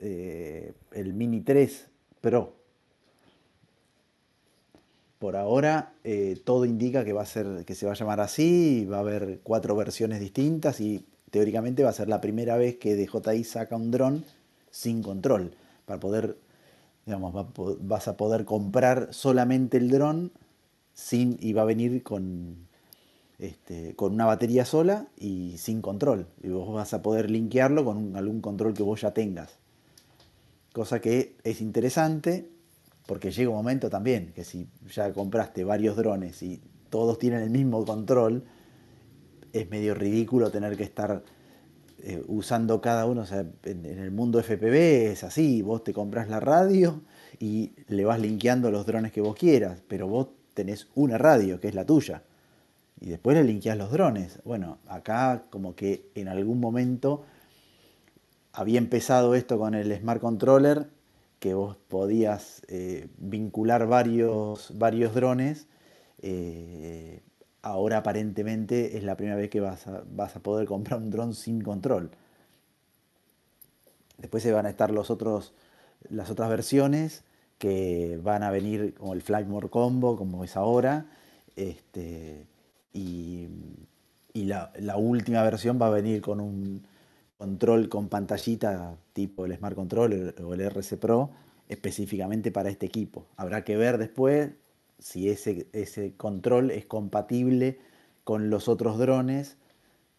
eh, el Mini 3 Pro. Por ahora eh, todo indica que va a ser, que se va a llamar así, va a haber cuatro versiones distintas y teóricamente va a ser la primera vez que DJI saca un dron sin control, para poder, digamos, va vas a poder comprar solamente el dron sin, y va a venir con, este, con una batería sola y sin control. Y vos vas a poder linkearlo con algún control que vos ya tengas. Cosa que es interesante porque llega un momento también que si ya compraste varios drones y todos tienen el mismo control, es medio ridículo tener que estar eh, usando cada uno. O sea, en, en el mundo FPV es así, vos te compras la radio y le vas linkeando los drones que vos quieras, pero vos tenés una radio que es la tuya y después le linkeás los drones. Bueno, acá como que en algún momento había empezado esto con el Smart Controller, que vos podías eh, vincular varios, varios drones. eh, ahora aparentemente es la primera vez que vas a, vas a poder comprar un dron sin control. Después se van a estar los otros, las otras versiones que van a venir como el Flagmore Combo, como es ahora. Este, y y la, la última versión va a venir con un control con pantallita tipo el Smart Controller o el RC Pro específicamente para este equipo. Habrá que ver después si ese, ese control es compatible con los otros drones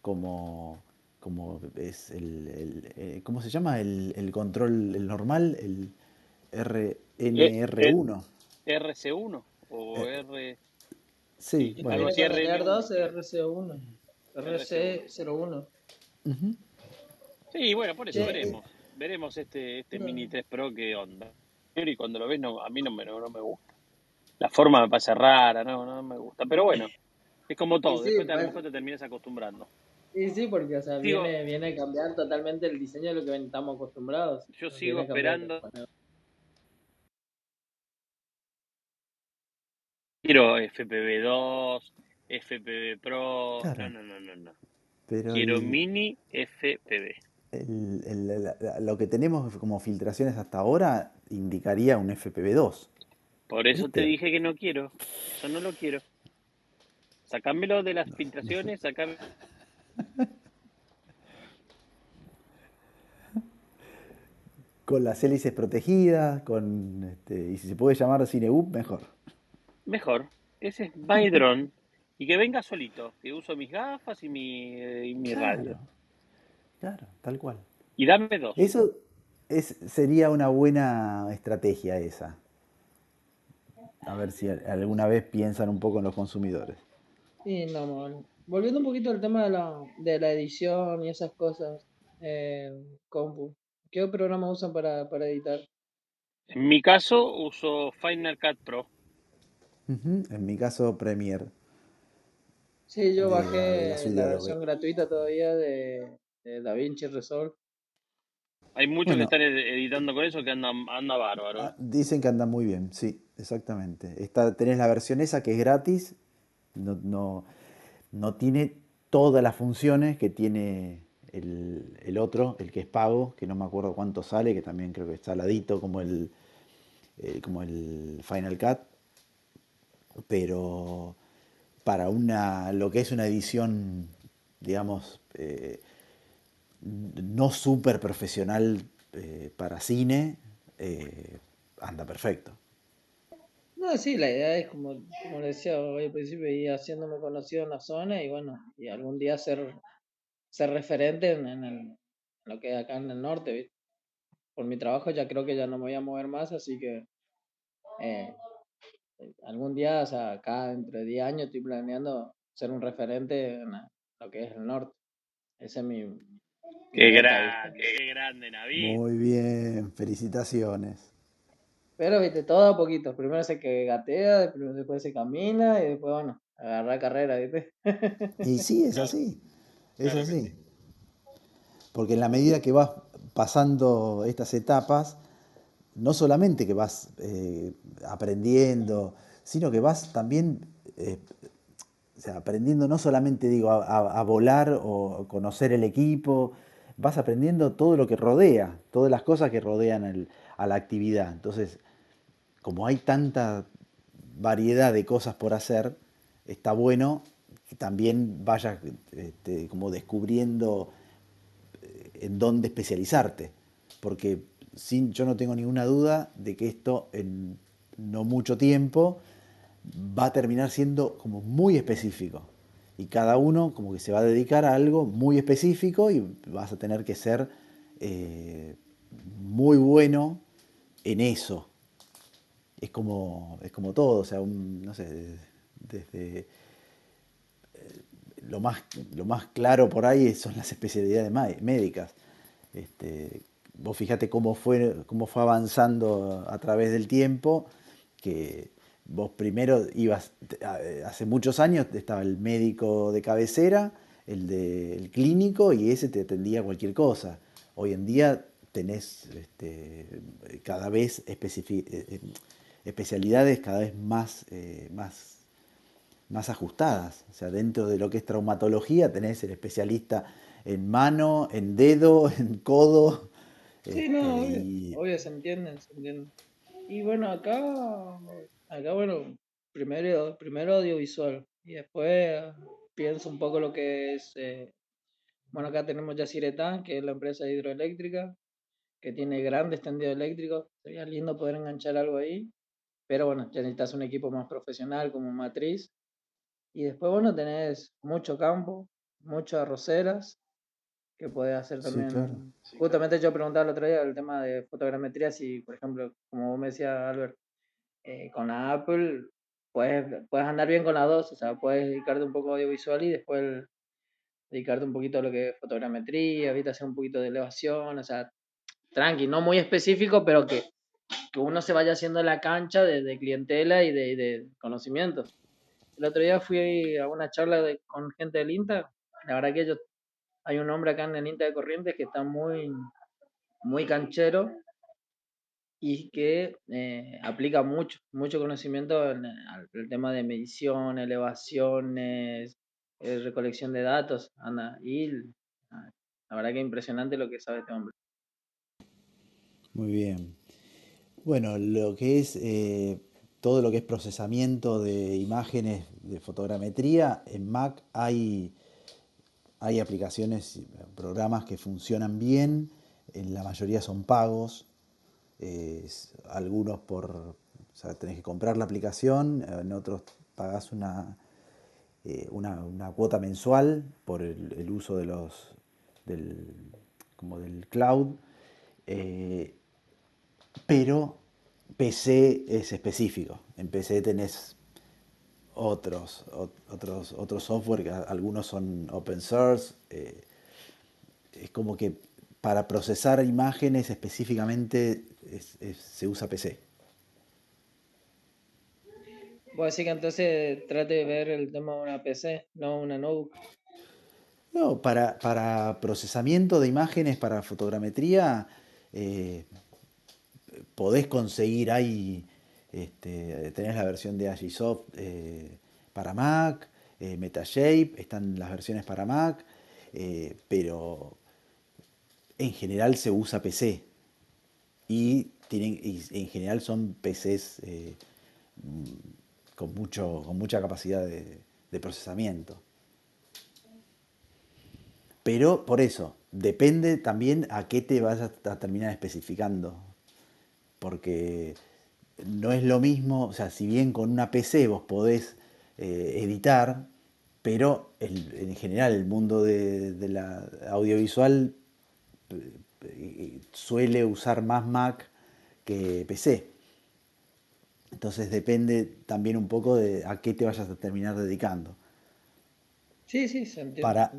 como, como es el, el, eh, ¿cómo se llama? El, el control el normal, el Eh, RNR1. eh, RC1 o Eh, R. sí, Sí, bueno, algo así, Tiene que tener RN1. dos RC1, RC1. RC01. ujú. Sí, bueno, por eso Che, veremos. Veremos este, este no. Mini 3 Pro qué onda. Y cuando lo ves, no, a mí no me, no, no me gusta. La forma me parece rara, no, no me gusta. Pero bueno, es como Y todo. sí, Después te, a lo bueno, mejor te terminas acostumbrando. y sí, porque o sea, Sigo, viene, viene a cambiar totalmente el diseño de lo que estamos acostumbrados. yo sigo a cambiar. Quiero FPV2, FPV Pro. No, Claro, no, no, no, no. pero Quiero el, Mini FPV. el- el- lo que tenemos como filtraciones hasta ahora indicaría un FPV2, Por eso te dije que no quiero. Eso no lo quiero. Sacámelo de las No, no filtraciones, sacame. Con las hélices protegidas, con este, y si se puede llamar Cineup, mejor. Mejor. Ese es My Drone. Y que venga solito. Que uso mis gafas y mi, eh, y mi radio. Claro, tal cual. Y dame dos. Eso es, sería una buena estrategia esa. A ver si alguna vez piensan un poco en los consumidores. Sí, no, mal. Volviendo un poquito al tema de la, de la edición y esas cosas, eh, compu. ¿Qué programa usan para, para editar? En mi caso uso Final Cut Pro. En mi caso, Premiere Sí, yo de, de la bajé la versión gratuita todavía de, de DaVinci Resolve. Hay muchos que están ed- editando con eso que andan anda bárbaro. ah, dicen que anda muy bien, sí, exactamente. Está, tenés la versión esa que es gratis, no, no, no tiene todas las funciones que tiene el, el otro, el que es pago, que no me acuerdo cuánto sale, que también creo que está ladito como el, eh, como el Final Cut, pero para una, lo que es una edición, digamos, eh, no súper profesional eh, para cine, eh, anda perfecto. No, sí, la idea es como, como decía hoy al principio, ir haciéndome conocido en la zona y bueno, y algún día ser, ser referente en, el- lo que es acá en el norte, ¿viste? por mi trabajo ya creo que ya no me voy a mover más, así que eh, algún día, o sea, acá entre 10 años estoy planeando ser un referente en lo que es el norte. Ese es mi... Qué grande, qué grande, Navid. Muy bien, felicitaciones. Pero, viste, todo a poquito. Primero se que gatea, después se camina y después, bueno, agarrar carrera, viste. Y sí, es así. Es así. Porque en la medida que vas pasando estas etapas, no solamente que vas eh, aprendiendo, sino que vas también eh, aprendiendo no solamente digo a, volar o conocer el equipo, vas aprendiendo todo lo que rodea, todas las cosas que rodean a la actividad. Entonces, como hay tanta variedad de cosas por hacer, está bueno que también vayas este, como descubriendo eh, en dónde especializarte, porque sin, yo no tengo ninguna duda de que esto en no mucho tiempo va a terminar siendo como muy específico. Y cada uno como que se va a dedicar a algo muy específico y vas a tener que ser eh, muy bueno en eso. Es como, es como todo, o sea, no sé, desde eh, lo más, lo más claro por ahí son las especialidades médicas. Este, vos fíjate cómo fue, cómo fue avanzando a través del tiempo, que Vos primero ibas, hace muchos años estaba el médico de cabecera, el del clínico y ese te atendía cualquier cosa. Hoy en día tenés este, cada vez eh, eh, especialidades cada vez más, eh, más, más ajustadas. O sea, dentro de lo que es traumatología tenés el especialista en mano, en dedo, en codo. Sí, no, este, obvio, se entienden, se entienden. Y bueno, acá Acá, bueno, primero, primero audiovisual y después pienso un poco lo que es. Eh, bueno, acá tenemos ya Ciretán, que es la empresa hidroeléctrica, que tiene grandes tendidos eléctricos. Sería lindo poder enganchar algo ahí. Pero bueno, ya necesitas un equipo más profesional como matriz. Y después, bueno, tenés mucho campo, muchas arroceras, que puedes hacer también. Justamente yo preguntaba el otro día el tema de fotogrametría, si, por ejemplo, como vos me decías, Albert, eh, con la Apple puedes, puedes andar bien con las dos, o sea, puedes dedicarte un poco a audiovisual y después dedicarte un poquito a lo que es fotogrametría, ¿viste? hacer un poquito de elevación, o sea, tranqui, no muy específico, pero que, que uno se vaya haciendo la cancha de, clientela y de, de, conocimientos. El otro día fui a una charla con gente del INTA, la verdad que ellos, hay un hombre acá en el INTA de Corrientes que está muy, muy canchero y que eh, aplica mucho, mucho conocimiento en, el tema de medición, elevaciones, eh, recolección de datos, anda, y ah, la verdad que impresionante lo que sabe este hombre. Muy bien. Bueno, lo que es eh, todo lo que es procesamiento de imágenes de fotogrametría, en Mac hay, hay aplicaciones, programas que funcionan bien, en la mayoría son pagos, algunos por, o sea, tenés que comprar la aplicación, en otros pagás una, eh, una, cuota mensual por el, uso de los, del, como del cloud, eh, pero PC es específico. En PC tenés otros, otros, otros software, que algunos son open source. Eh, es como que para procesar imágenes específicamente se usa PC. Voy a decir que entonces trate de ver el tema de una PC, no una notebook. No, para, para procesamiento de imágenes, para fotogrametría, eh, podés conseguir ahí, este, tenés la versión de Agisoft eh, para Mac, eh, Metashape, están las versiones para Mac, pero en general se usa PC y, tienen, en general son PCs eh, con, mucho, con mucha capacidad de, procesamiento. Pero por eso, depende también a qué te vas a, terminar especificando. Porque no es lo mismo, o sea, si bien con una PC vos podés eh, editar, pero en general el mundo de, de la audiovisual suele usar más Mac que PC. Entonces depende también un poco de a qué te vayas a terminar dedicando. Sí, sí, se entiende. Para,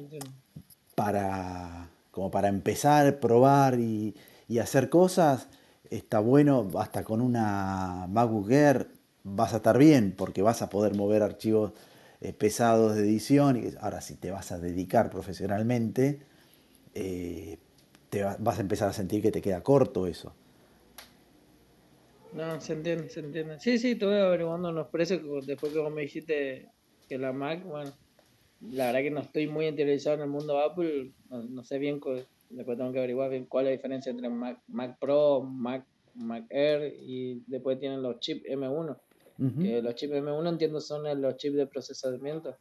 para, como para empezar, probar y, y hacer cosas, está bueno, hasta con una MacBook Air vas a estar bien, porque vas a poder mover archivos eh, pesados de edición. Ahora, si te vas a dedicar profesionalmente, eh, te vas a empezar a sentir que te queda corto eso. No, se entiende, se entiende. Sí, sí, estuve averiguando los precios después que vos me dijiste que la Mac, bueno, la verdad que no estoy muy interesado en el mundo Apple, no, sé bien, después tengo que averiguar bien cuál es la diferencia entre Mac, Mac Pro, Mac, Mac Air y después tienen los chips M1. que los chips M1 entiendo son los chips de procesamiento.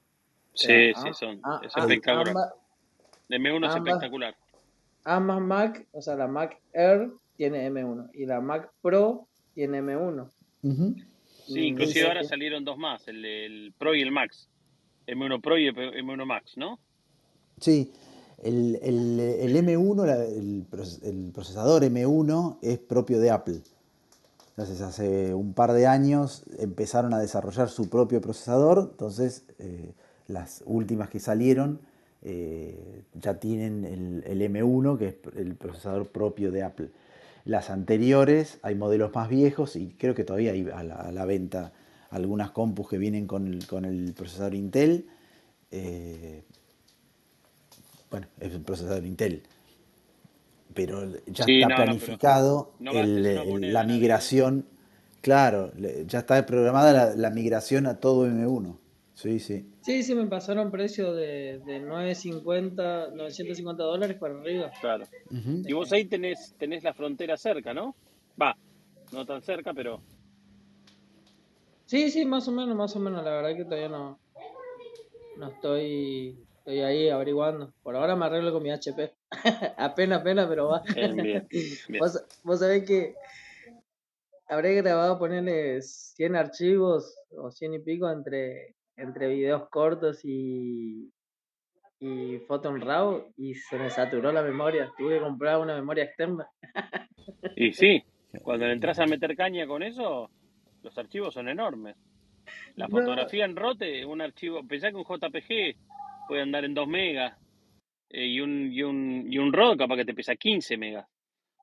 Sí, sí, son. es espectacular. M1 es espectacular. Ambas Mac, o sea, la Mac Air tiene M1 y la Mac Pro tiene M1. Sí, inclusive ahora salieron dos más, el, el, Pro y el Max. M1 Pro y M1 Max, ¿no? Sí, el, el, M1, el, procesador M1 es propio de Apple. Entonces hace un par de años empezaron a desarrollar su propio procesador, entonces eh, las últimas que salieron eh, ya tienen el, M1, que es el procesador propio de Apple. Las anteriores, hay modelos más viejos y creo que todavía hay a la, venta algunas compus que vienen con el, procesador Intel. Eh, bueno, es un procesador Intel. Pero ya está planificado la migración. Claro, ya está programada la migración a todo M1. Sí, sí. Sí, sí, me pasaron precio de, de 950, 950 dólares para arriba. Claro. Y vos ahí tenés, tenés la frontera cerca, ¿no? Va, no tan cerca, pero... Sí, sí, más o menos, más o menos. La verdad que todavía no, no estoy, estoy ahí averiguando. Por ahora me arreglo con mi HP. apenas, apenas, pero va. Bien, Vos, vos sabés que habré grabado ponerle 100 archivos o 100 y pico entre entre videos cortos y, y foto en RAW y se me saturó la memoria. Tuve que comprar una memoria externa. y sí, cuando le entras a meter caña con eso, los archivos son enormes. La fotografía en rote, un archivo, pensá que un JPG puede andar en 2 megas eh, y, un, y, un, y un RAW capaz que te pesa 15 megas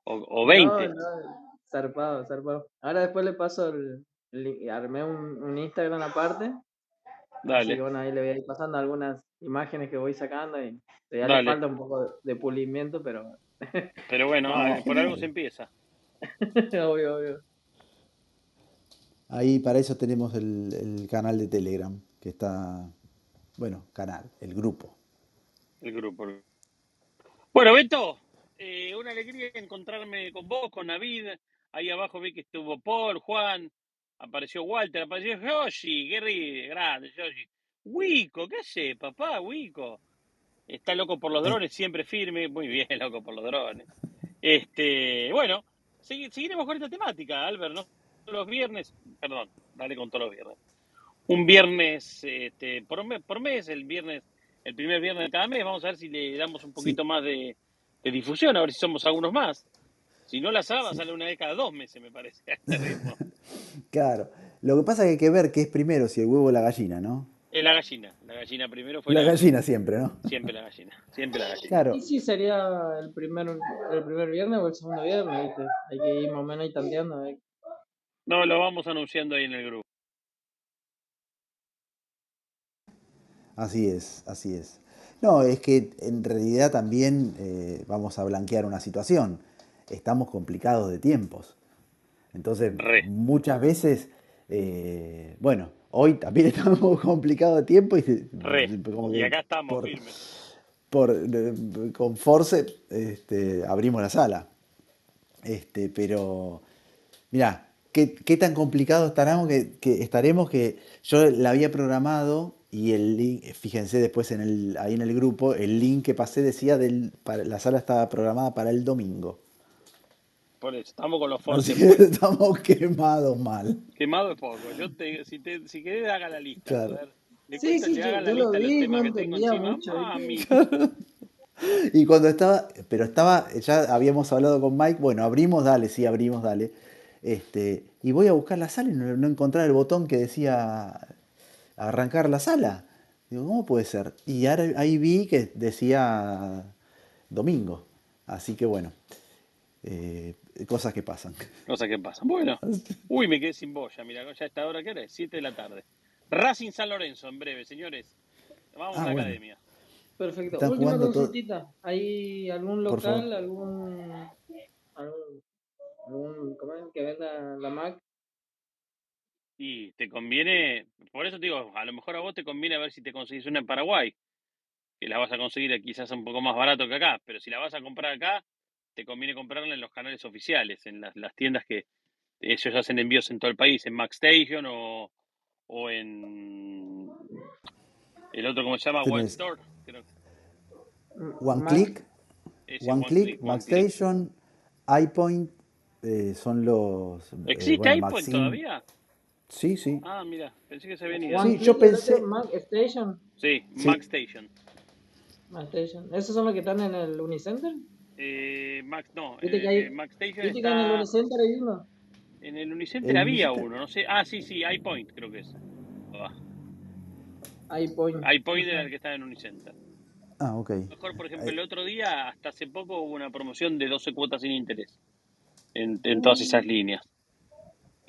o, o 20. zarpado, zarpado. Ahora después le paso el, armé un, un Instagram aparte Dale. Así bueno, ahí le voy a ir pasando algunas imágenes que voy sacando y ya le falta un poco de pulimiento, pero. Pero bueno, por algo se empieza. obvio, obvio. Ahí para eso tenemos el, canal de Telegram, que está, bueno, canal, el grupo. El grupo. Bueno, Beto, eh, una alegría encontrarme con vos, con David. Ahí abajo vi que estuvo Paul, Juan, apareció Walter, apareció Yoshi, Gary, grande, Yoshi. Wico, ¿qué hace, papá? Wico. Está loco por los drones, siempre firme, muy bien, loco por los drones. Este, bueno, seguiremos con esta temática, Albert, ¿no? Los viernes, perdón, dale con todos los viernes. Un viernes este, por, mes, por mes, el viernes, el primer viernes de cada mes, vamos a ver si le damos un poquito más de, de, difusión, a ver si somos algunos más. Si no la saba, sale una vez cada dos meses, me parece. claro. Lo que pasa es que hay que ver qué es primero, si el huevo o la gallina, ¿no? Es la gallina. La gallina primero fue la, la gallina. siempre, ¿no? Siempre la gallina. Siempre la gallina. Claro. ¿Y si sería el primer, el primer viernes o el segundo viernes? Hay que ir más o menos ahí tanteando. ¿eh? No, lo vamos anunciando ahí en el grupo. Así es, así es. No, es que en realidad también eh, vamos a blanquear una situación estamos complicados de tiempos. Entonces, muchas veces, eh, bueno, hoy también estamos complicados de tiempo y, acá estamos por, firmes. Por, con Force este, abrimos la sala. Este, pero, mira, ¿qué, tan complicado estaremos que, estaremos que yo la había programado y el link, fíjense después en el, ahí en el grupo, el link que pasé decía del, la sala estaba programada para el domingo. Por eso, estamos con los force. estamos quemados mal. Quemado es poco. Yo te, si, te, si querés, haga la lista. Claro. sí, sí, yo, lo vi, no entendía mucho. Y cuando estaba, pero estaba, ya habíamos hablado con Mike, bueno, abrimos, dale, sí, abrimos, dale. Este, y voy a buscar la sala y no, no encontrar el botón que decía arrancar la sala. Digo, ¿cómo puede ser? Y ahora ahí vi que decía domingo. Así que bueno, eh, cosas que pasan. Cosas que pasan. Bueno, uy, me quedé sin boya. Mira, ya está hora que era, 7 de la tarde. Racing San Lorenzo, en breve, señores. Vamos Ah, a la bueno. academia. Perfecto. Están Última todo- consultita. ¿Hay algún local, algún, algún, algún ¿cómo es? que venda la Mac? Y te conviene, por eso te digo, a lo mejor a vos te conviene a ver si te conseguís una en Paraguay, que la vas a conseguir quizás un poco más barato que acá, pero si la vas a comprar acá, te conviene comprarla en los canales oficiales, en las, las tiendas que ellos hacen envíos en todo el país, en MacStation o, o en el otro, ¿cómo se llama? One Store. creo. One Mac. Click, Ese, One Click, One Click. Macstation, iPoint, eh, son los... eh, ¿Existe bueno, iPhone Maxim. todavía? Sí, sí. Ah, mira, pensé que se habían ido. Sí, yo pensé- Mac Station. Sí, Sí. MacStation. Mac Station. ¿Esos son los que están en el Unicenter? Eh, Mac, no, Viste que eh, hay- MacStation ¿Viste que en el está... Unicenter hay uno? En el Unicenter El había Unicenter. uno, no sé. Ah, sí, sí, iPoint creo que es. Ah, iPoint. iPoint era el que estaba en Unicenter. Ah, ok. Mejor, por ejemplo, el otro día, hasta hace poco, hubo una promoción de 12 cuotas sin interés en, en todas esas líneas.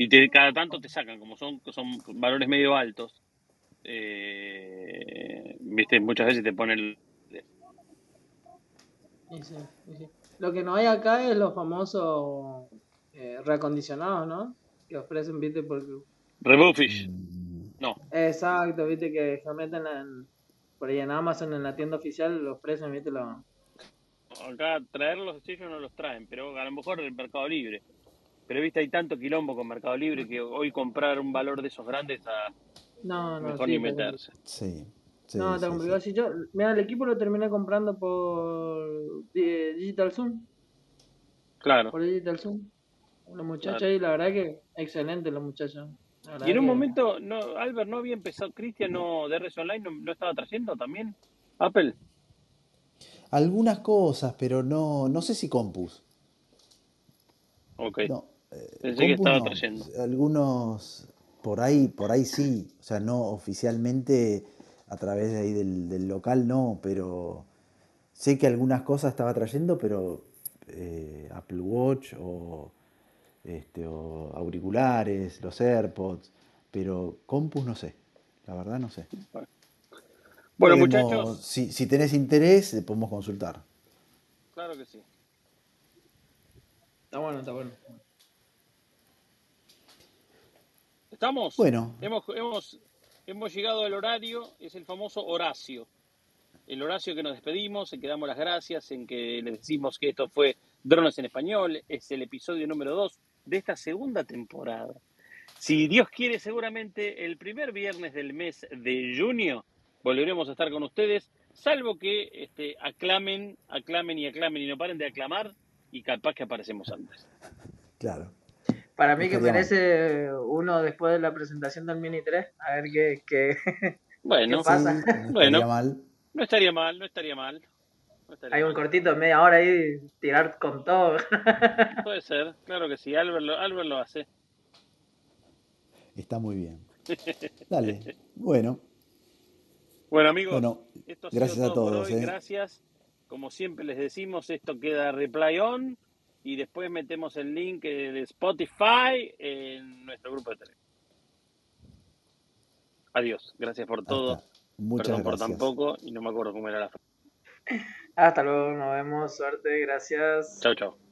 Y te, cada tanto te sacan, como son, son valores medio altos. eh, Viste, muchas veces te ponen. Sí, sí, sí, sí. Lo que no hay acá es los famosos eh, reacondicionados, ¿no? Que ofrecen, viste, porque... Rebufish. Mm, No, Exacto, viste, que se meten en, por ahí en Amazon, en la tienda oficial, los ofrecen, viste, los... acá traerlos ellos no los traen, pero a lo mejor el Mercado Libre. Pero viste, hay tanto quilombo con Mercado Libre que hoy comprar un valor de esos grandes a No, no, mejor sí, ni pero- meterse. Sí. sí, No, está sí, complicado. sí. Si yo, mira, el equipo lo terminé comprando por eh, Digital Zoom, Claro. por Digital Zoom. Los muchachos Claro. ahí, la verdad que excelente los muchachos. Y en un que- momento, no, Albert, ¿no había empezado, Cristian, no, DRS Online, no, no estaba trayendo también? Apple. Algunas cosas, pero no, no sé si Compus. Ok. No, Pensé que estaba trayendo. Algunos por ahí, por ahí sí. O sea, no oficialmente a través de ahí del, del local no, pero sé que algunas cosas estaba trayendo, pero eh, Apple Watch o, este, o auriculares, los AirPods, pero Compus no sé. La verdad no sé. Bueno, Podemos- muchachos, si, si tenés interés, eh, podemos consultar. claro que sí. Está bueno, está bueno. ¿Estamos? Bueno, Hemos, hemos, hemos llegado al horario, es el famoso Horacio. El Horacio que nos despedimos, en que damos las gracias, en que le decimos que esto fue Drones en Español, es el episodio número 2 de esta segunda temporada. Si Dios quiere, seguramente el primer viernes del mes de junio volveremos a estar con ustedes, salvo que este, aclamen, aclamen y aclamen y no paren de aclamar y capaz que aparecemos antes. claro. Para mí que Estaría mal. merece uno después de la presentación del Mini 3, a ver qué, qué, Bueno, ¿Qué pasa? Sí, no Bueno. estaría mal. no estaría mal, no estaría mal. No estaría hay un cortito de media hora ahí, tirar con todo. Puede ser, claro que sí, Albert lo, Albert lo hace. Está muy bien. Dale. Bueno, Bueno, amigos, bueno, esto ha gracias sido a todo por todos. hoy. ¿eh? Gracias. Como siempre les decimos, esto queda replay on y después metemos el link de Spotify en nuestro grupo de Telegram. Adiós. Gracias por todo. Muchas Perdón por gracias. tan poco y no me acuerdo cómo era la frase. Hasta luego, nos vemos, suerte, gracias. Chau, chau.